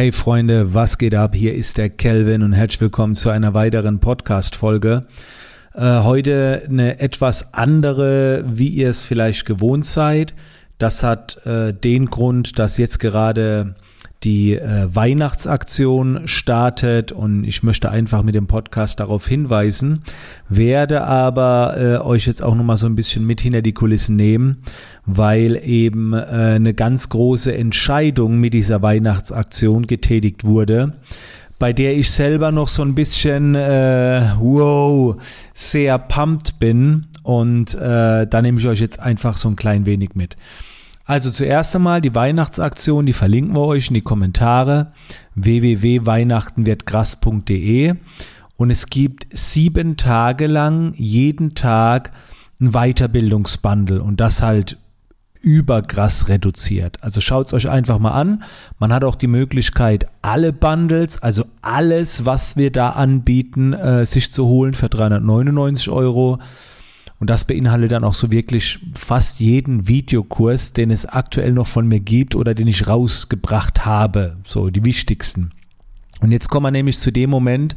Hey Freunde, was geht ab? Hier ist der Kelvin und herzlich willkommen zu einer weiteren Podcast-Folge. Äh, heute eine etwas andere, wie ihr es vielleicht gewohnt seid. Das hat äh, den Grund, dass jetzt gerade die äh, Weihnachtsaktion startet und ich möchte einfach mit dem Podcast darauf hinweisen, werde aber äh, euch jetzt auch nochmal so ein bisschen mit hinter die Kulissen nehmen, weil eben äh, eine ganz große Entscheidung mit dieser Weihnachtsaktion getätigt wurde bei der ich selber noch so ein bisschen äh, wow sehr pumped bin und äh, da nehme ich euch jetzt einfach so ein klein wenig mit. Also zuerst einmal die Weihnachtsaktion, die verlinken wir euch in die Kommentare www.weihnachtenwirdkrass.de und es gibt sieben Tage lang jeden Tag ein Weiterbildungsbundle und das halt überkrass reduziert. Also schaut es euch einfach mal an. Man hat auch die Möglichkeit, alle Bundles, also alles, was wir da anbieten, äh, sich zu holen für 399 Euro. Und das beinhaltet dann auch so wirklich fast jeden Videokurs, den es aktuell noch von mir gibt oder den ich rausgebracht habe. So die wichtigsten. Und jetzt kommen wir nämlich zu dem Moment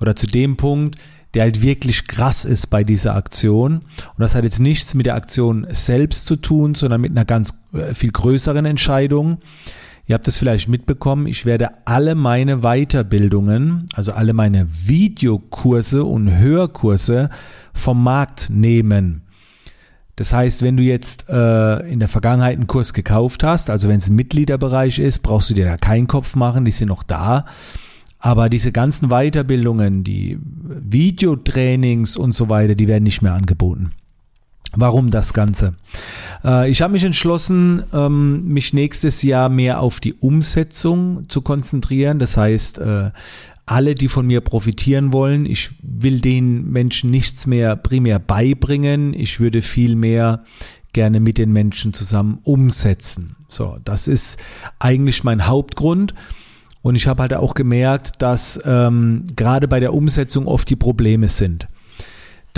oder zu dem Punkt, der halt wirklich krass ist bei dieser Aktion. Und das hat jetzt nichts mit der Aktion selbst zu tun, sondern mit einer ganz äh, viel größeren Entscheidung. Ihr habt es vielleicht mitbekommen, ich werde alle meine Weiterbildungen, also alle meine Videokurse und Hörkurse vom Markt nehmen. Das heißt, wenn du jetzt äh, in der Vergangenheit einen Kurs gekauft hast, also wenn es ein Mitgliederbereich ist, brauchst du dir da keinen Kopf machen, die sind noch da. Aber diese ganzen Weiterbildungen, die Videotrainings und so weiter, die werden nicht mehr angeboten. Warum das Ganze? Äh, ich habe mich entschlossen, ähm, mich nächstes Jahr mehr auf die Umsetzung zu konzentrieren. Das heißt, äh, alle, die von mir profitieren wollen. Ich will den Menschen nichts mehr primär beibringen. Ich würde viel mehr gerne mit den Menschen zusammen umsetzen. So, das ist eigentlich mein Hauptgrund. Und ich habe halt auch gemerkt, dass ähm, gerade bei der Umsetzung oft die Probleme sind.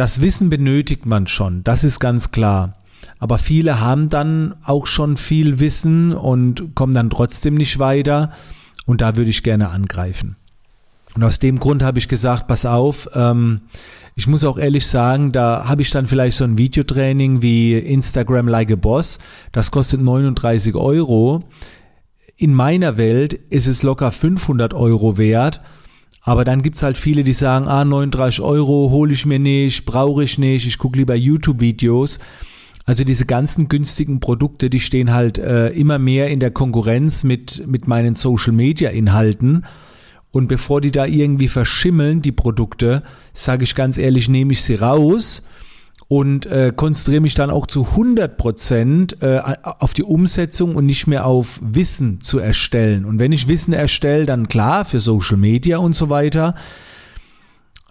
Das Wissen benötigt man schon, das ist ganz klar. Aber viele haben dann auch schon viel Wissen und kommen dann trotzdem nicht weiter. Und da würde ich gerne angreifen. Und aus dem Grund habe ich gesagt, pass auf, ähm, ich muss auch ehrlich sagen, da habe ich dann vielleicht so ein Videotraining wie Instagram Like a Boss. Das kostet 39 Euro. In meiner Welt ist es locker 500 Euro wert. Aber dann gibt's halt viele, die sagen, ah, 39 Euro hole ich mir nicht, brauche ich nicht, ich gucke lieber YouTube-Videos. Also diese ganzen günstigen Produkte, die stehen halt äh, immer mehr in der Konkurrenz mit, mit meinen Social-Media-Inhalten. Und bevor die da irgendwie verschimmeln, die Produkte, sage ich ganz ehrlich, nehme ich sie raus und äh, konzentriere mich dann auch zu 100 Prozent äh, auf die Umsetzung und nicht mehr auf Wissen zu erstellen. Und wenn ich Wissen erstelle, dann klar für Social Media und so weiter.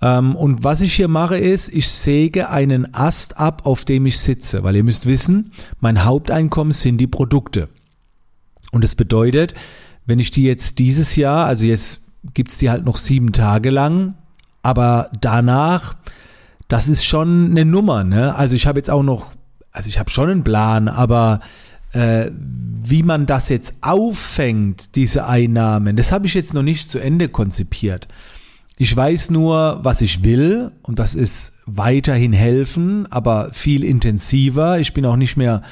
Ähm, und was ich hier mache ist, ich säge einen Ast ab, auf dem ich sitze, weil ihr müsst wissen, mein Haupteinkommen sind die Produkte. Und das bedeutet, wenn ich die jetzt dieses Jahr, also jetzt gibt's die halt noch sieben Tage lang. Aber danach, das ist schon eine Nummer. Ne? Also ich habe jetzt auch noch, also ich habe schon einen Plan, aber äh, wie man das jetzt auffängt, diese Einnahmen, das habe ich jetzt noch nicht zu Ende konzipiert. Ich weiß nur, was ich will und das ist weiterhin helfen, aber viel intensiver. Ich bin auch nicht mehr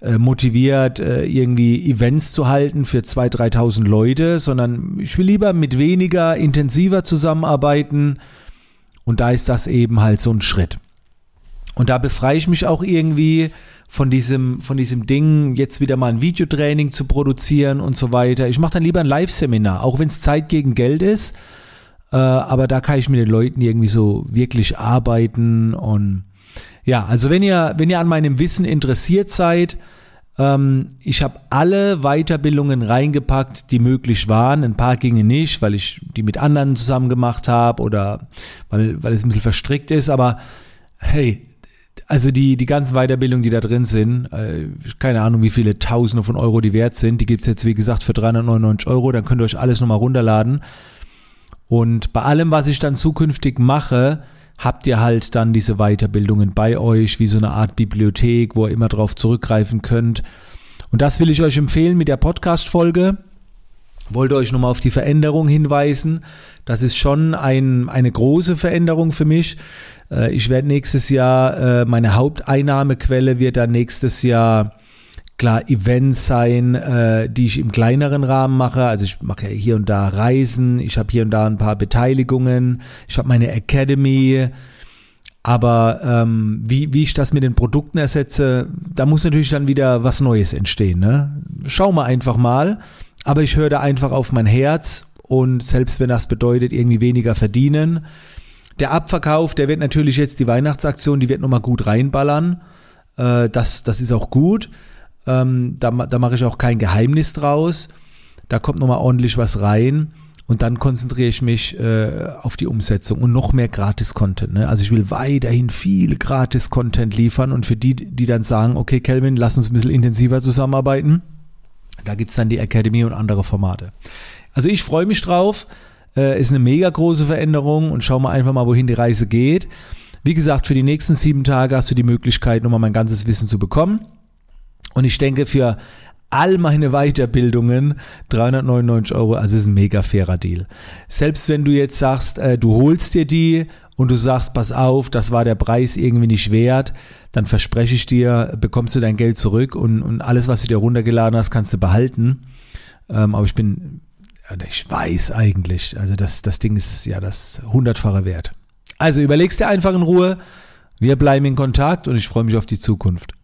äh, motiviert, äh, irgendwie Events zu halten für 2.000, 3.000 Leute, sondern ich will lieber mit weniger intensiver zusammenarbeiten und da ist das eben halt so ein Schritt. Und da befreie ich mich auch irgendwie von diesem, von diesem Ding, jetzt wieder mal ein Videotraining zu produzieren und so weiter. Ich mache dann lieber ein Live-Seminar, auch wenn es Zeit gegen Geld ist. Äh, aber da kann ich mit den Leuten irgendwie so wirklich arbeiten und ja, also wenn ihr, wenn ihr an meinem Wissen interessiert seid, ähm, ich habe alle Weiterbildungen reingepackt, die möglich waren. Ein paar gingen nicht, weil ich die mit anderen zusammen gemacht habe oder weil, weil es ein bisschen verstrickt ist. Aber hey, also die, die ganzen Weiterbildungen, die da drin sind, äh, keine Ahnung, wie viele Tausende von Euro die wert sind, die gibt's jetzt, wie gesagt, für 399 Euro. Dann könnt ihr euch alles nochmal runterladen. Und bei allem, was ich dann zukünftig mache, habt ihr halt dann diese Weiterbildungen bei euch, wie so eine Art Bibliothek, wo ihr immer drauf zurückgreifen könnt. Und das will ich euch empfehlen mit der Podcast-Folge. wollte euch nochmal auf die Veränderung hinweisen. Das ist schon ein, eine große Veränderung für mich. Äh, ich werde nächstes Jahr, äh, meine Haupteinnahmequelle wird dann nächstes Jahr klar Events sein, äh, die ich im kleineren Rahmen mache. Also ich mache ja hier und da Reisen, ich habe hier und da ein paar Beteiligungen, ich habe meine Academy. Aber ähm, wie, wie ich das mit den Produkten ersetze, da muss natürlich dann wieder was Neues entstehen. Ne? Schau mal einfach mal. Aber ich höre da einfach auf mein Herz und selbst wenn das bedeutet, irgendwie weniger verdienen. Der Abverkauf, der wird natürlich jetzt die Weihnachtsaktion, die wird nochmal gut reinballern. Äh, das, das ist auch gut. Ähm, da, da mache ich auch kein Geheimnis draus. Da kommt nochmal ordentlich was rein. Und dann konzentriere ich mich äh, auf die Umsetzung und noch mehr Gratis-Content. Ne? Also ich will weiterhin viel Gratis-Content liefern und für die, die dann sagen, okay, Kelvin, lass uns ein bisschen intensiver zusammenarbeiten, da gibt's dann die Academy und andere Formate. Also ich freue mich drauf. Äh, ist eine mega große Veränderung und schau mal einfach mal, wohin die Reise geht. Wie gesagt, für die nächsten sieben Tage hast du die Möglichkeit, nochmal mein ganzes Wissen zu bekommen. Und ich denke, für all meine Weiterbildungen 399 Euro, also ist ein mega fairer Deal. Selbst wenn du jetzt sagst, äh, du holst dir die und du sagst, pass auf, das war der Preis irgendwie nicht wert, dann verspreche ich dir, bekommst du dein Geld zurück und, und alles, was du dir runtergeladen hast, kannst du behalten. Ähm, aber ich bin, ich weiß eigentlich, also das, das Ding ist ja das hundertfache Wert. Also überlegst dir einfach in Ruhe. Wir bleiben in Kontakt und ich freue mich auf die Zukunft.